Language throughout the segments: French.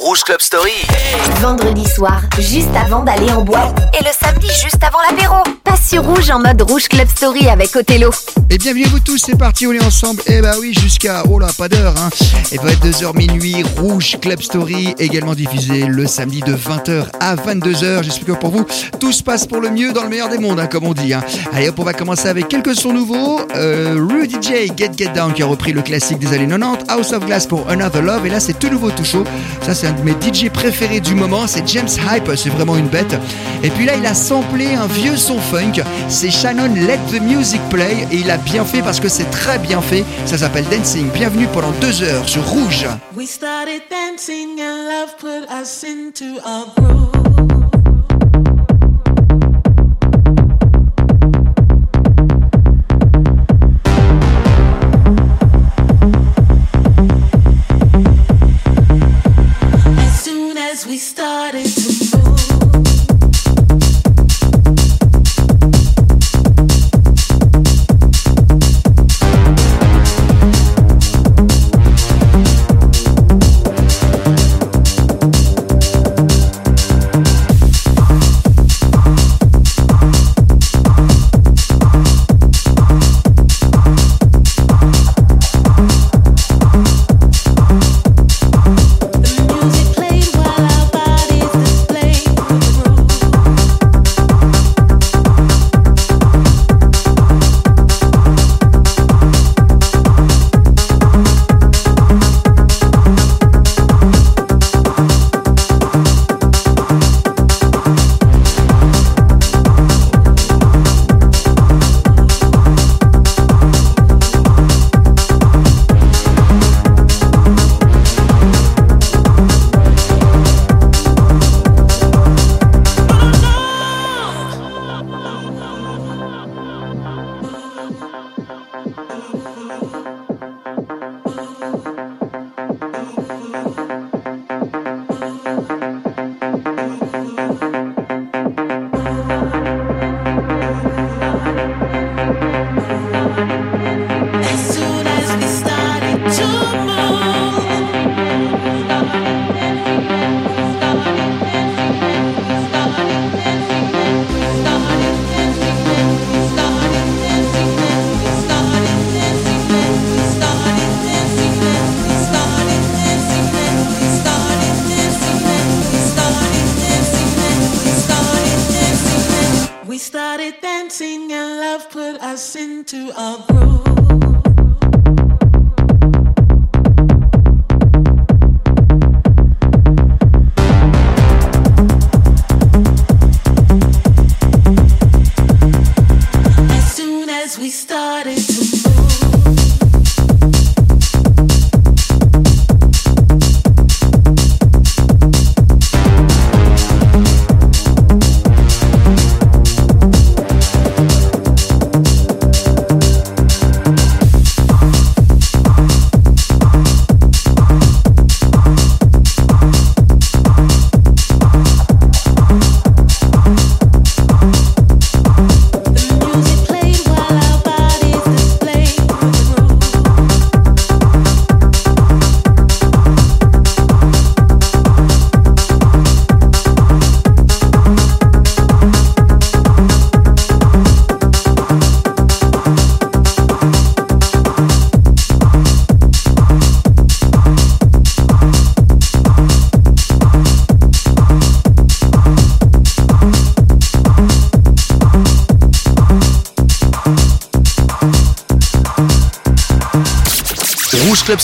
Rouge Club Story. Vendredi soir, juste avant d'aller en boîte. Et le samedi, juste avant l'apéro. Passe sur Rouge en mode Rouge Club Story avec Othello. Et bienvenue à vous tous, c'est parti, on est ensemble. Et eh bah oui, jusqu'à, oh là, pas d'heure, hein. Et 22h minuit, Rouge Club Story, également diffusé le samedi de 20h à 22h. J'espère que pour vous, tout se passe pour le mieux dans le meilleur des mondes, hein, comme on dit. Hein. Allez hop, on va commencer avec quelques sons nouveaux. Euh, Rudy J, Get Get Down, qui a repris le classique des années 90. House of Glass pour Another Love. Et là, c'est tout nouveau, tout chaud. Ça, c'est de mes DJ préférés du moment. C'est James Hype, c'est vraiment une bête. Et puis là, il a samplé un vieux son funk. C'est Shannon Let the Music Play. Et il a bien fait parce que c'est très bien fait. Ça s'appelle Dancing. Bienvenue pendant deux heures sur Rouge. We started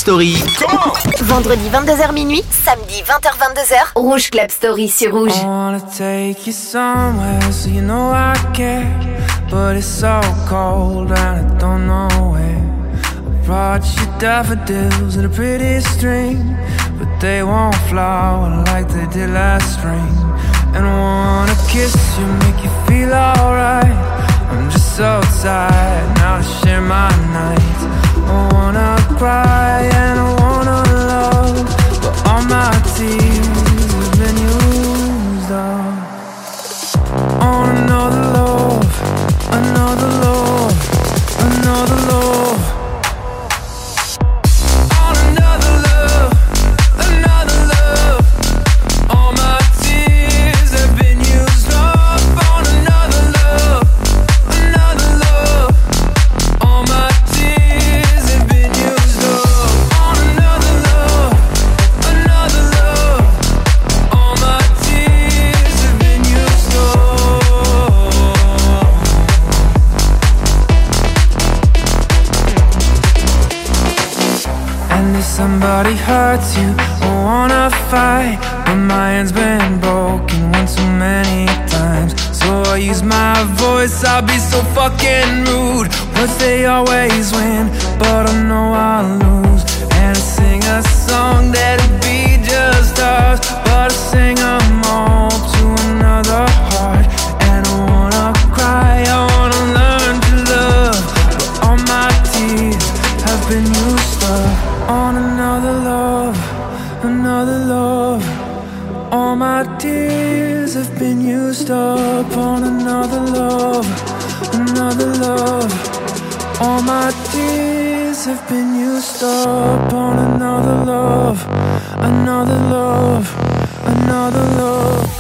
Story. Vendredi 22h minuit, samedi 20h22h, Rouge Club Story sur Rouge. I wanna take you somewhere so you know I care. But it's so cold and I don't know where. I brought you daffodils and a pretty string. But they won't flower like they did last spring. And I wanna kiss you, make you feel alright. I'm just so tired now to share my nights. Cry and I wanna love, but all my tears have been used up on another love, another love, another love, voice, I'll be so fucking rude. But they always win, but I know I'll lose. And I sing a song that'll up on another love, another love, another love.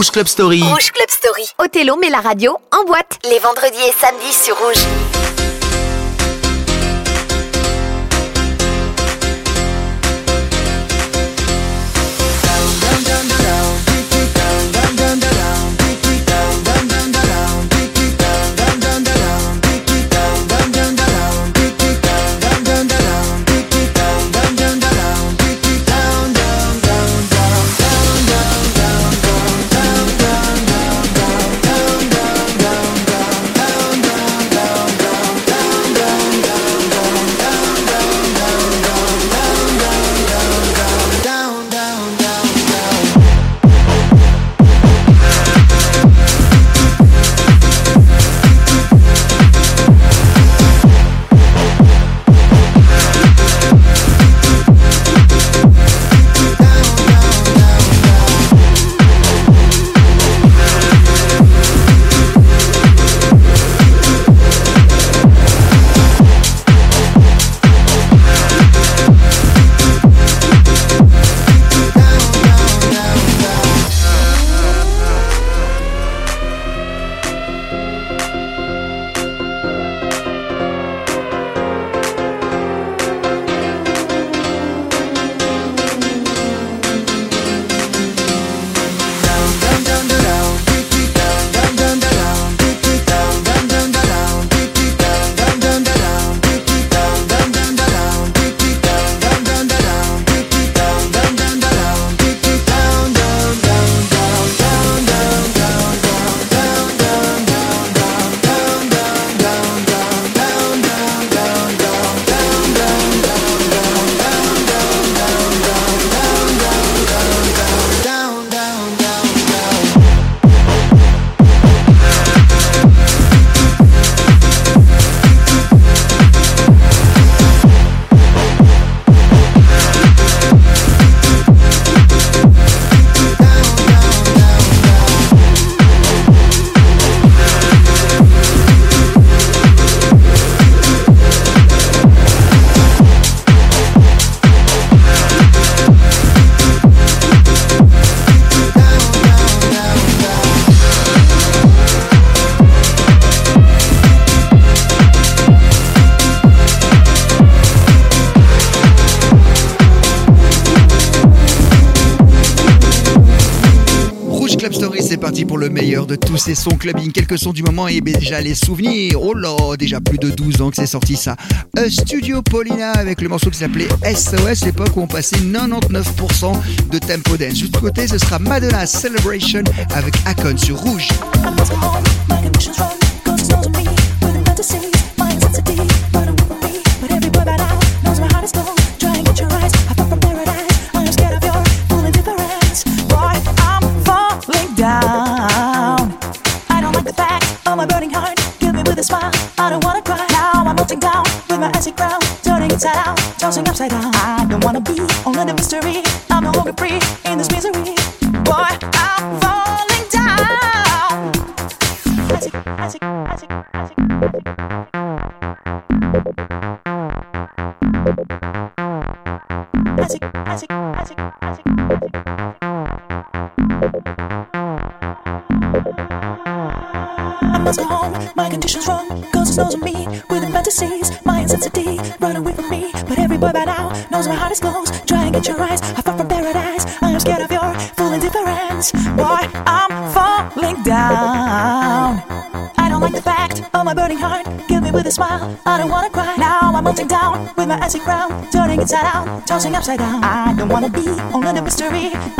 Rouge Club Story. Rouge Club Story. Othello met la radio en boîte. Les vendredis et samedis sur Rouge. Pour le meilleur de tous ces sons clubbing. Quelques sons du moment et déjà les souvenirs. Oh là, déjà plus de 12 ans que c'est sorti ça. A Studio Paulina avec le morceau qui s'appelait SOS, l'époque où on passait 99% de tempo dance. Juste à côté, ce sera Madonna Celebration avec Akon sur Rouge. Inside out, tossing upside down, I don't wanna be only the mystery, I'm no longer free, in this misery, inside out, tossing upside down. I don't wanna be only the mystery.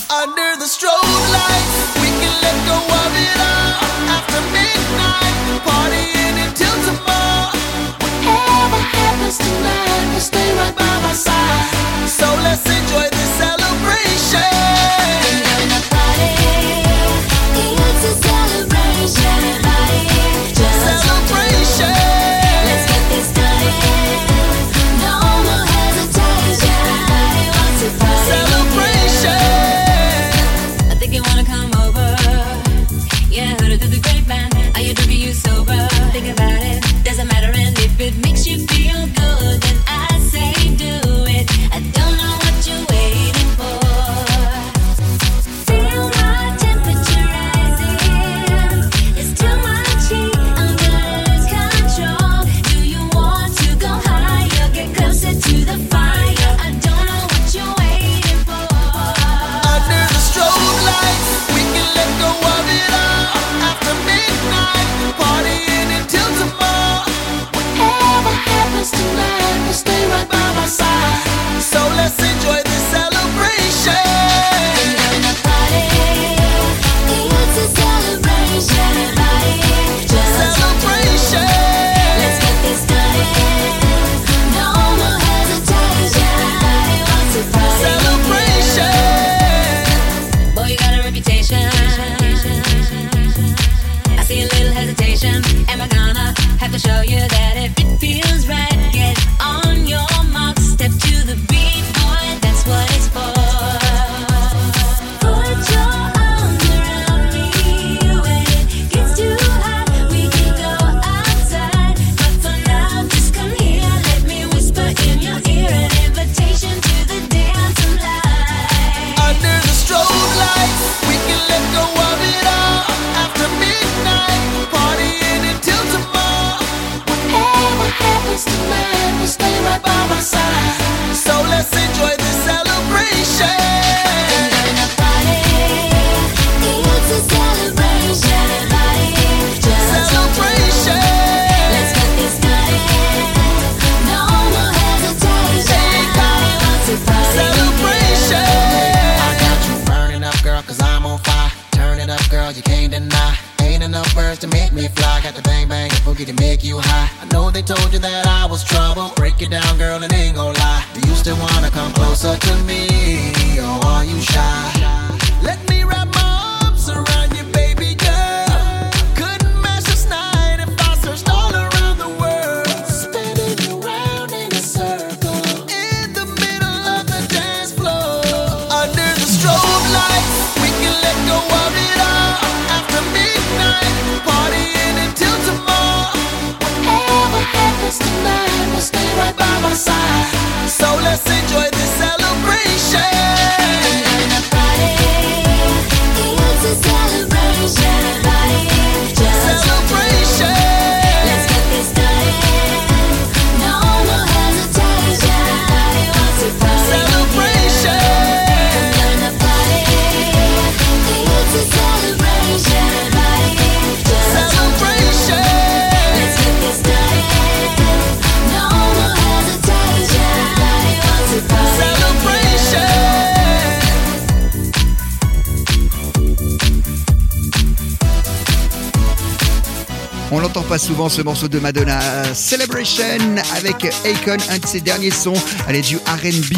ce morceau de Madonna, Celebration avec Akon, un de ses derniers sons. Elle est du RB,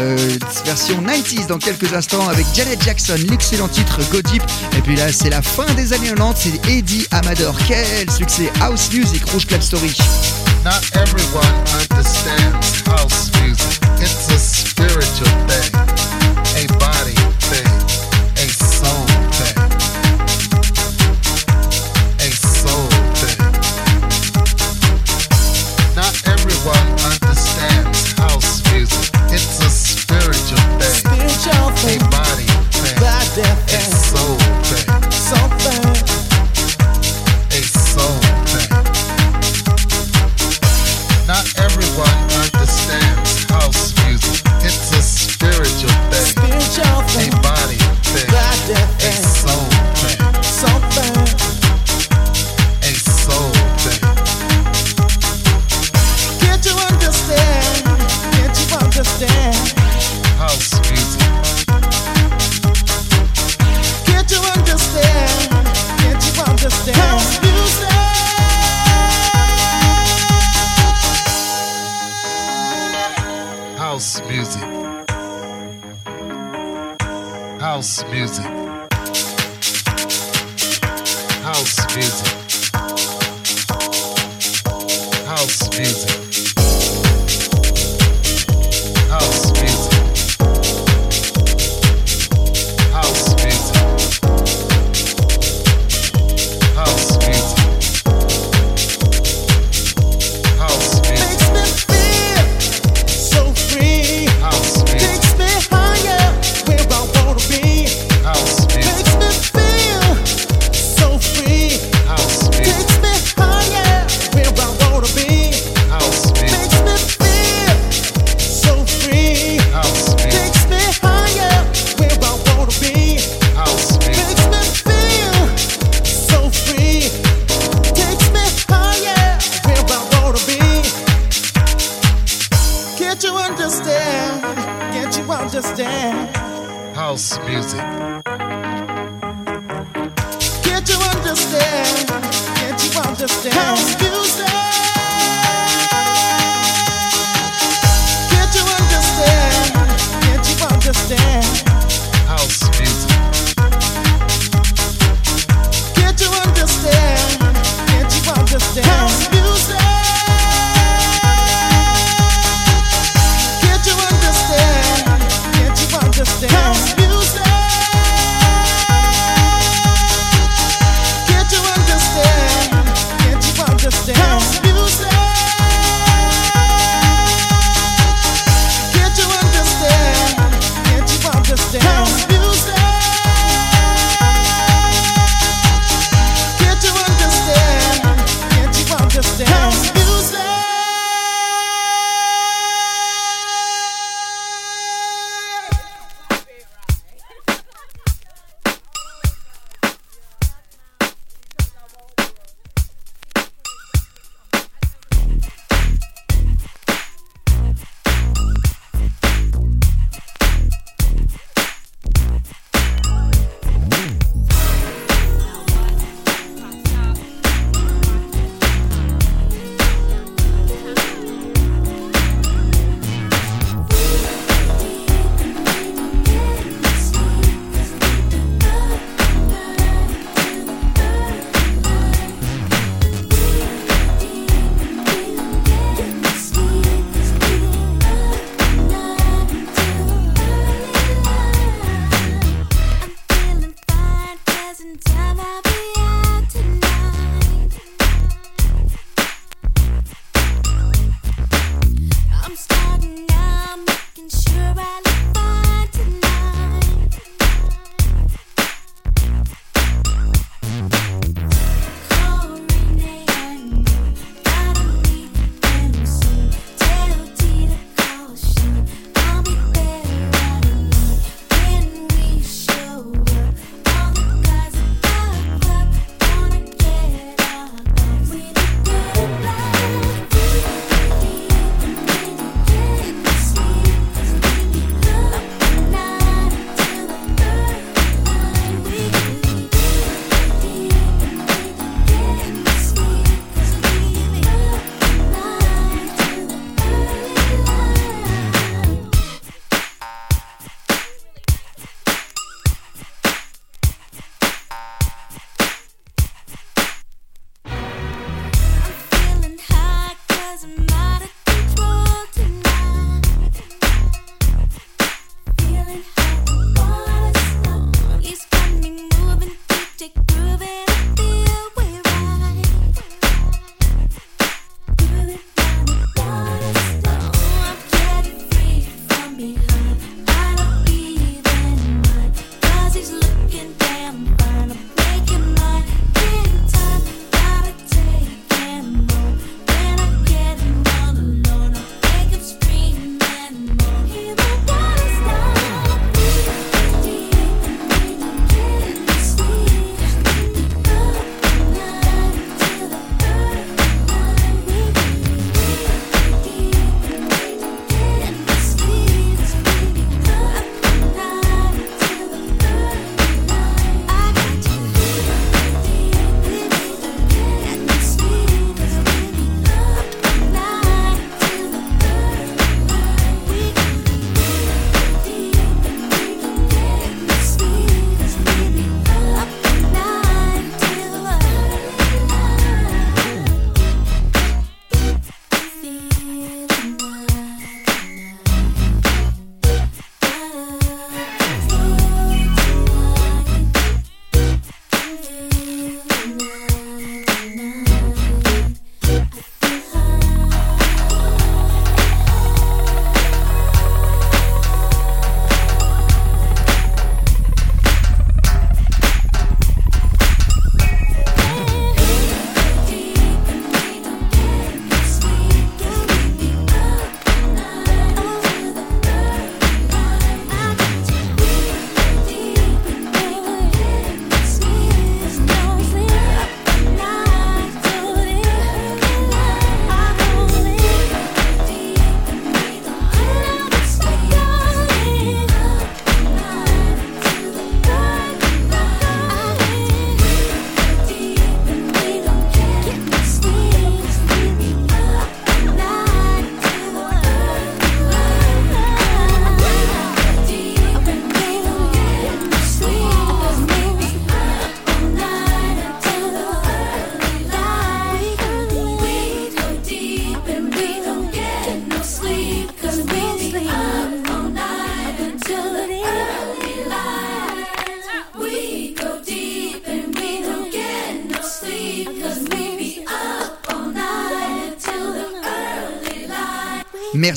euh, version 90s dans quelques instants avec Janet Jackson, l'excellent titre Go Deep. Et puis là, c'est la fin des années 90, c'est Eddie Amador. Quel succès! House Music, Rouge Club Story. Not everyone understands house music. It's a spiritual.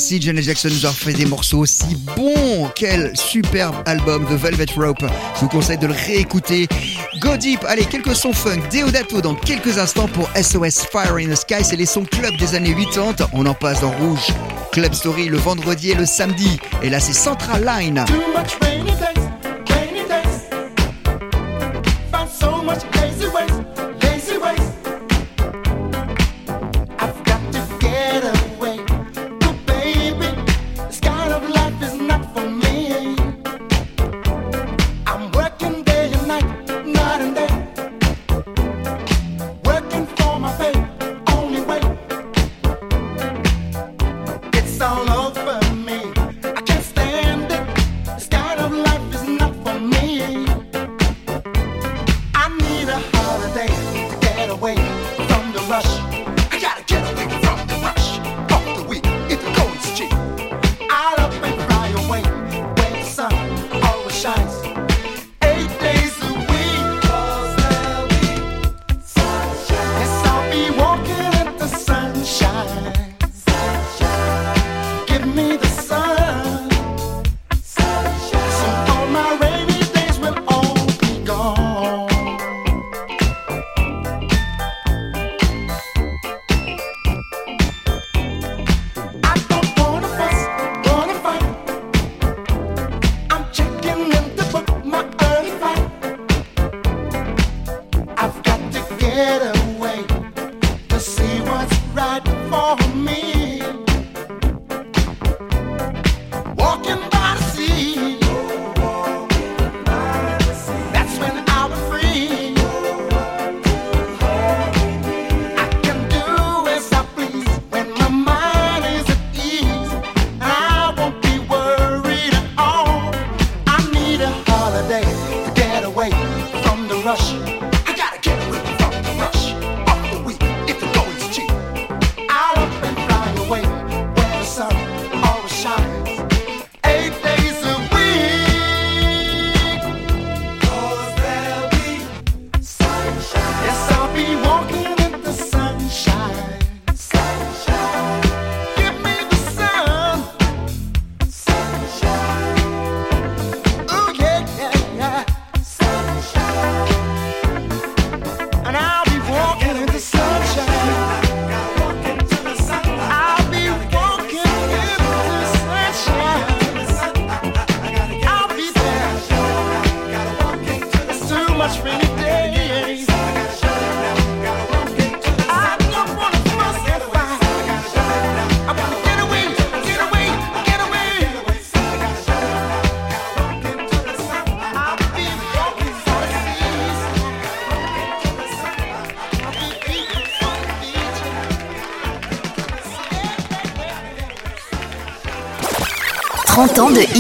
Si Janet Jackson nous a fait des morceaux aussi bons. Quel superbe album de Velvet Rope. Je vous conseille de le réécouter. Go Deep, allez, quelques sons funk, Deodato dans quelques instants pour SOS Fire in the Sky. C'est les sons club des années 80. On en passe dans rouge. Club Story le vendredi et le samedi. Et là, c'est Central Line.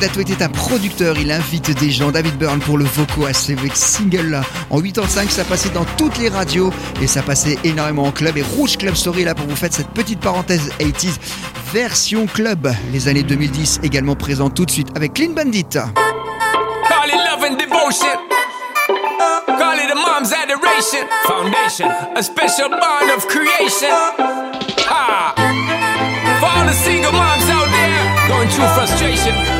Datouette est un producteur, il invite des gens. David Byrne pour le vocaux à ses single En 85, ça passait dans toutes les radios et ça passait énormément en club. Et Rouge Club Story là pour vous faire cette petite parenthèse 80s version club. Les années 2010 également présentes tout de suite avec Clean Bandit. Call it a mom's adoration. Foundation, a special bond of creation. All the single moms out there going through frustration.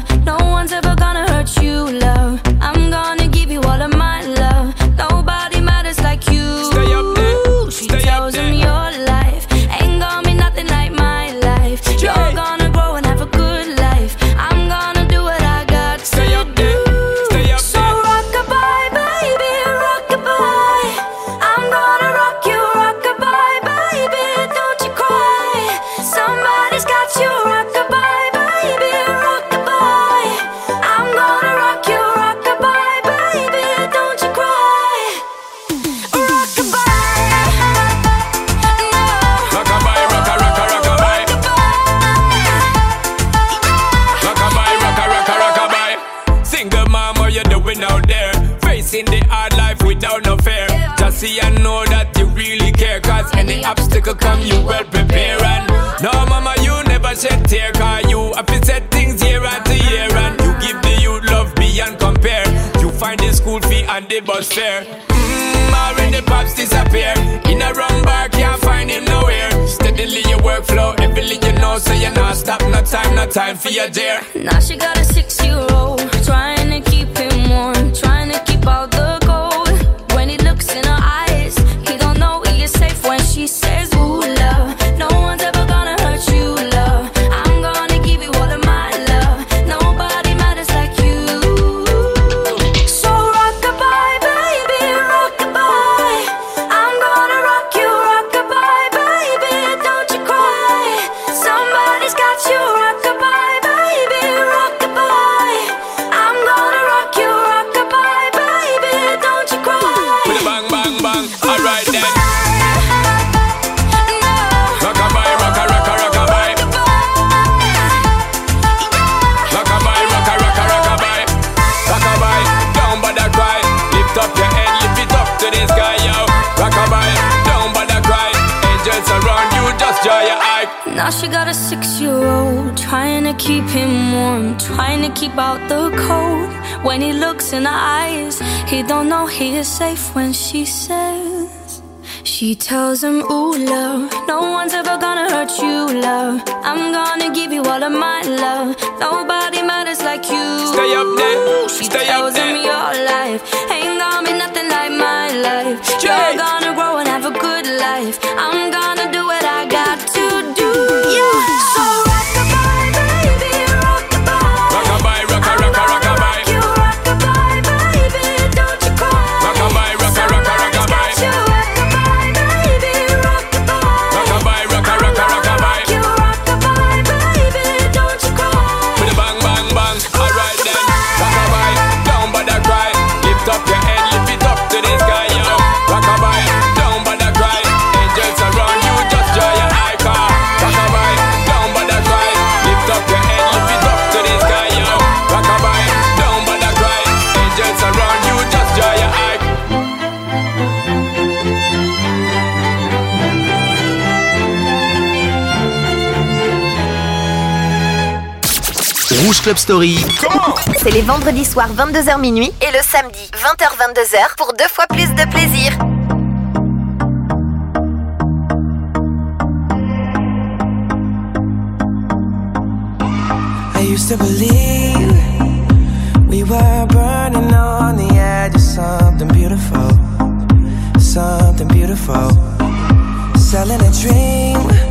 time for your dear. Now she got a six Club Story. C'est les vendredis soirs 22h minuit et le samedi 20h-22h pour deux fois plus de plaisir. I used to believe we were burning on the edge of something beautiful, something beautiful, selling a dream.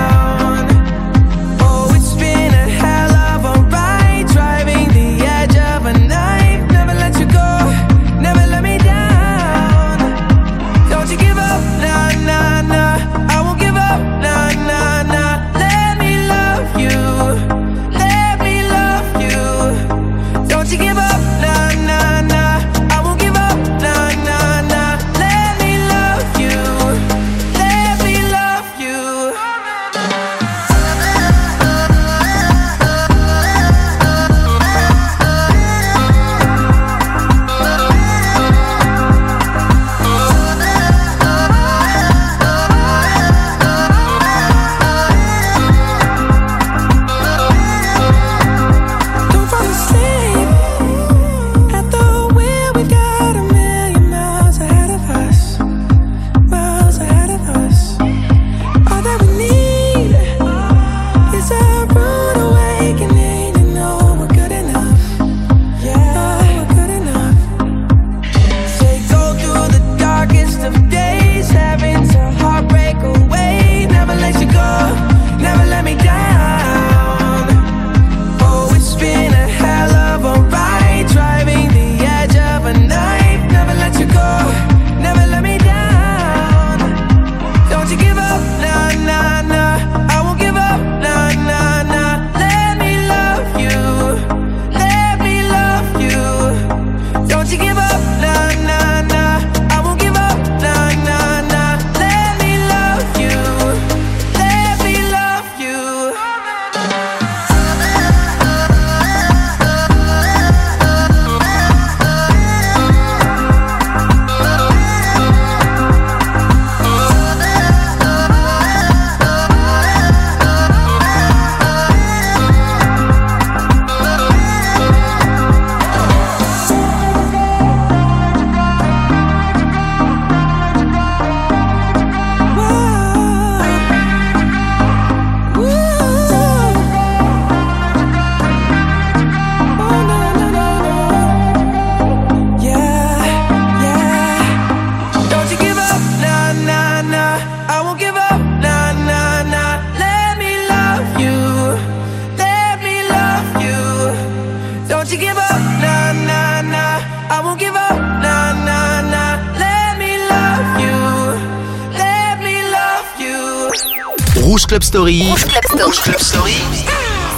Club Story. Rouge Club Story. Rouge Club Story.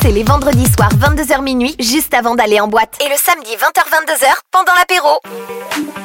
C'est les vendredis soirs 22h minuit, juste avant d'aller en boîte. Et le samedi 20h-22h, pendant l'apéro.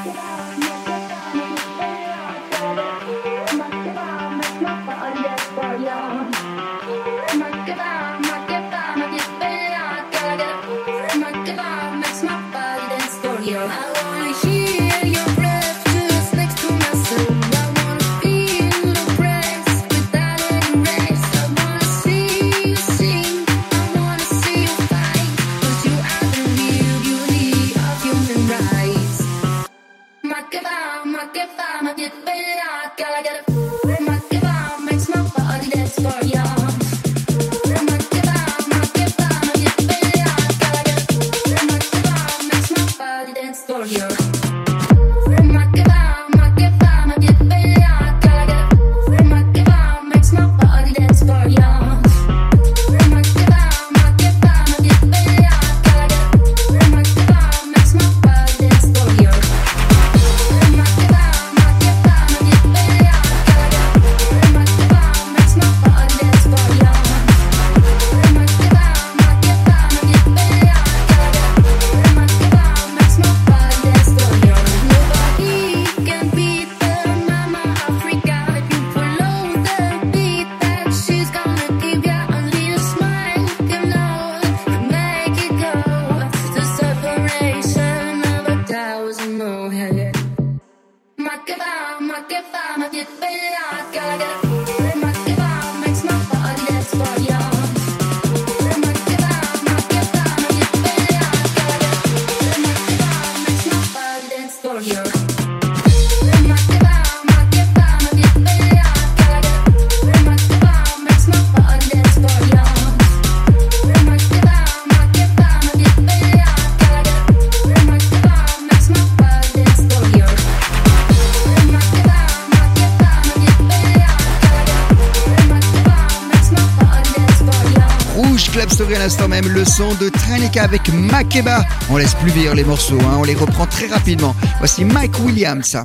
Même, le son de Tranica avec Makeba. On laisse plus vieillir les morceaux, hein, on les reprend très rapidement. Voici Mike Williams.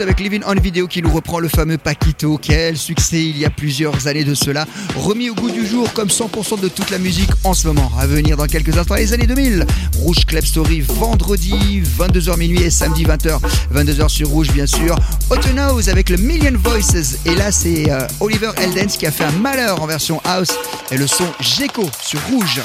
Avec Living on Video qui nous reprend le fameux Paquito. Quel succès il y a plusieurs années de cela. Remis au goût du jour comme 100% de toute la musique en ce moment. À venir dans quelques instants les années 2000. Rouge Club Story vendredi 22h minuit et samedi 20h. 22h sur Rouge bien sûr. Autonose avec le Million Voices. Et là c'est euh, Oliver Eldens qui a fait un malheur en version house. Et le son Gecko sur Rouge.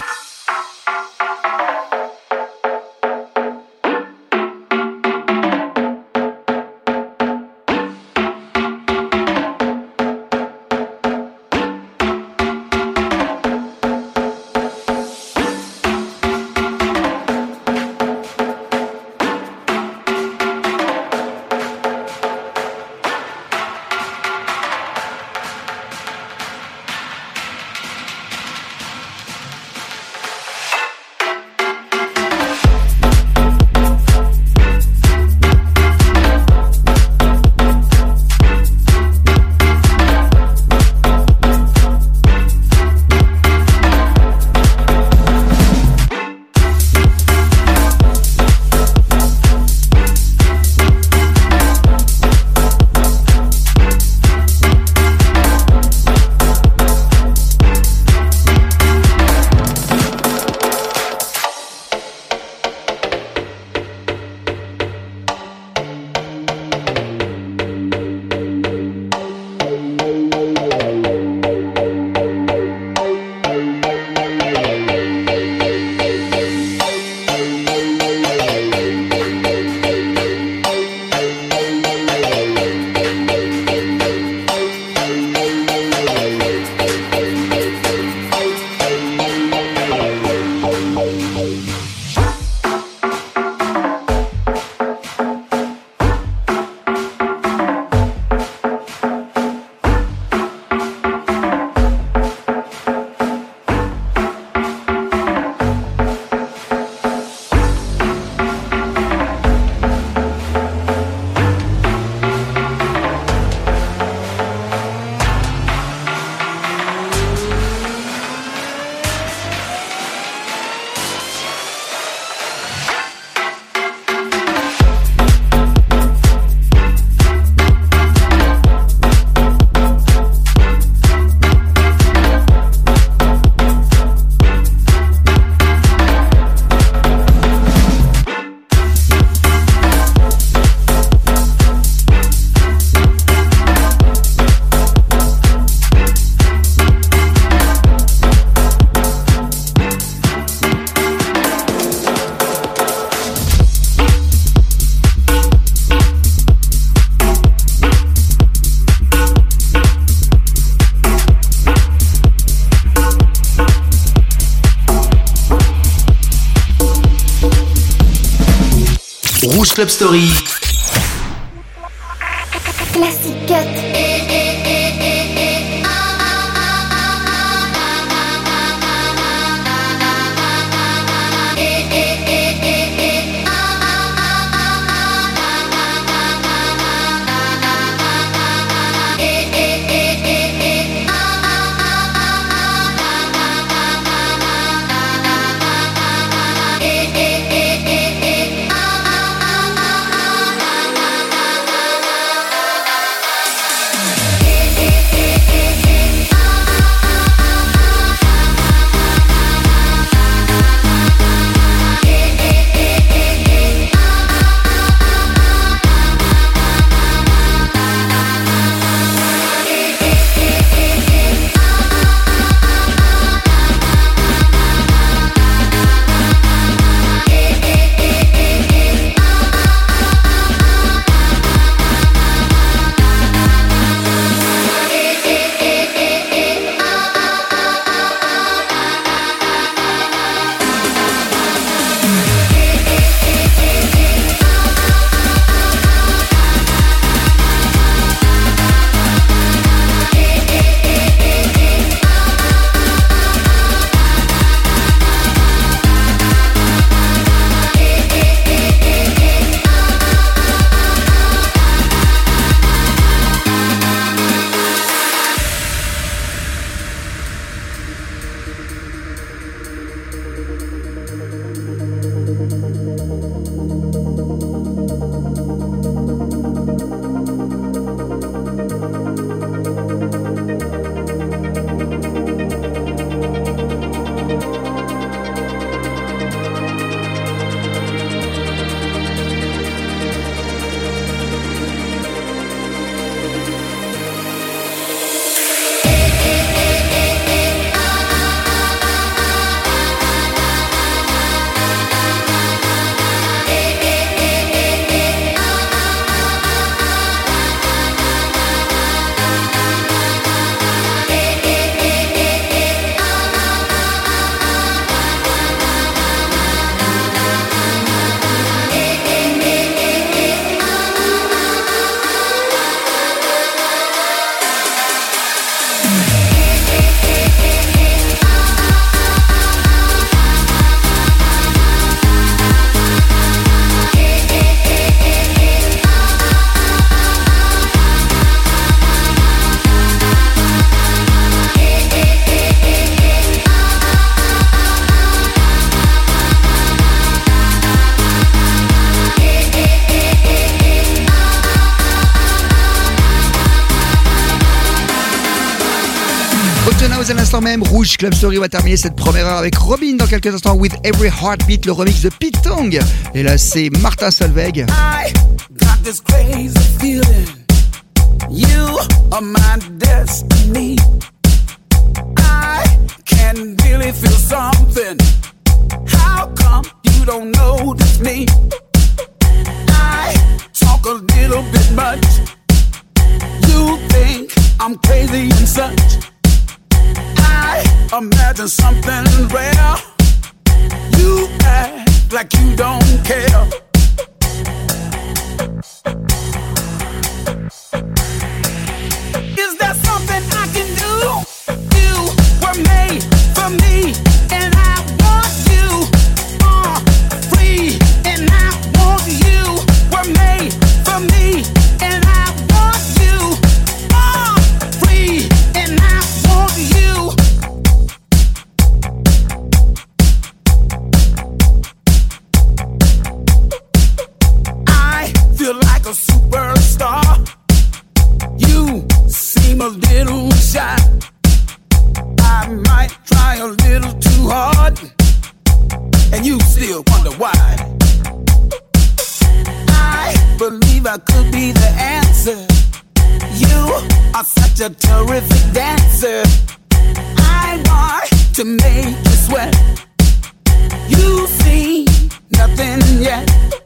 Rouge Club Story. Rouge. Club Story va terminer cette première heure avec Robin dans quelques instants. With Every Heartbeat, le remix de Pete Tong. Et là, c'est Martin Solveig. I got this crazy feeling. You are my destiny. I can really feel something. How come you don't notice me? I talk a little bit much. You think I'm crazy and such. I imagine something rare. You act like you don't care. Is there something I can do? You were made for me. still wonder why. I believe I could be the answer. You are such a terrific dancer. I want to make you sweat. You see nothing yet.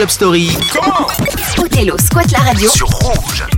Club Story. Comment Othello squatte la radio sur Rouge.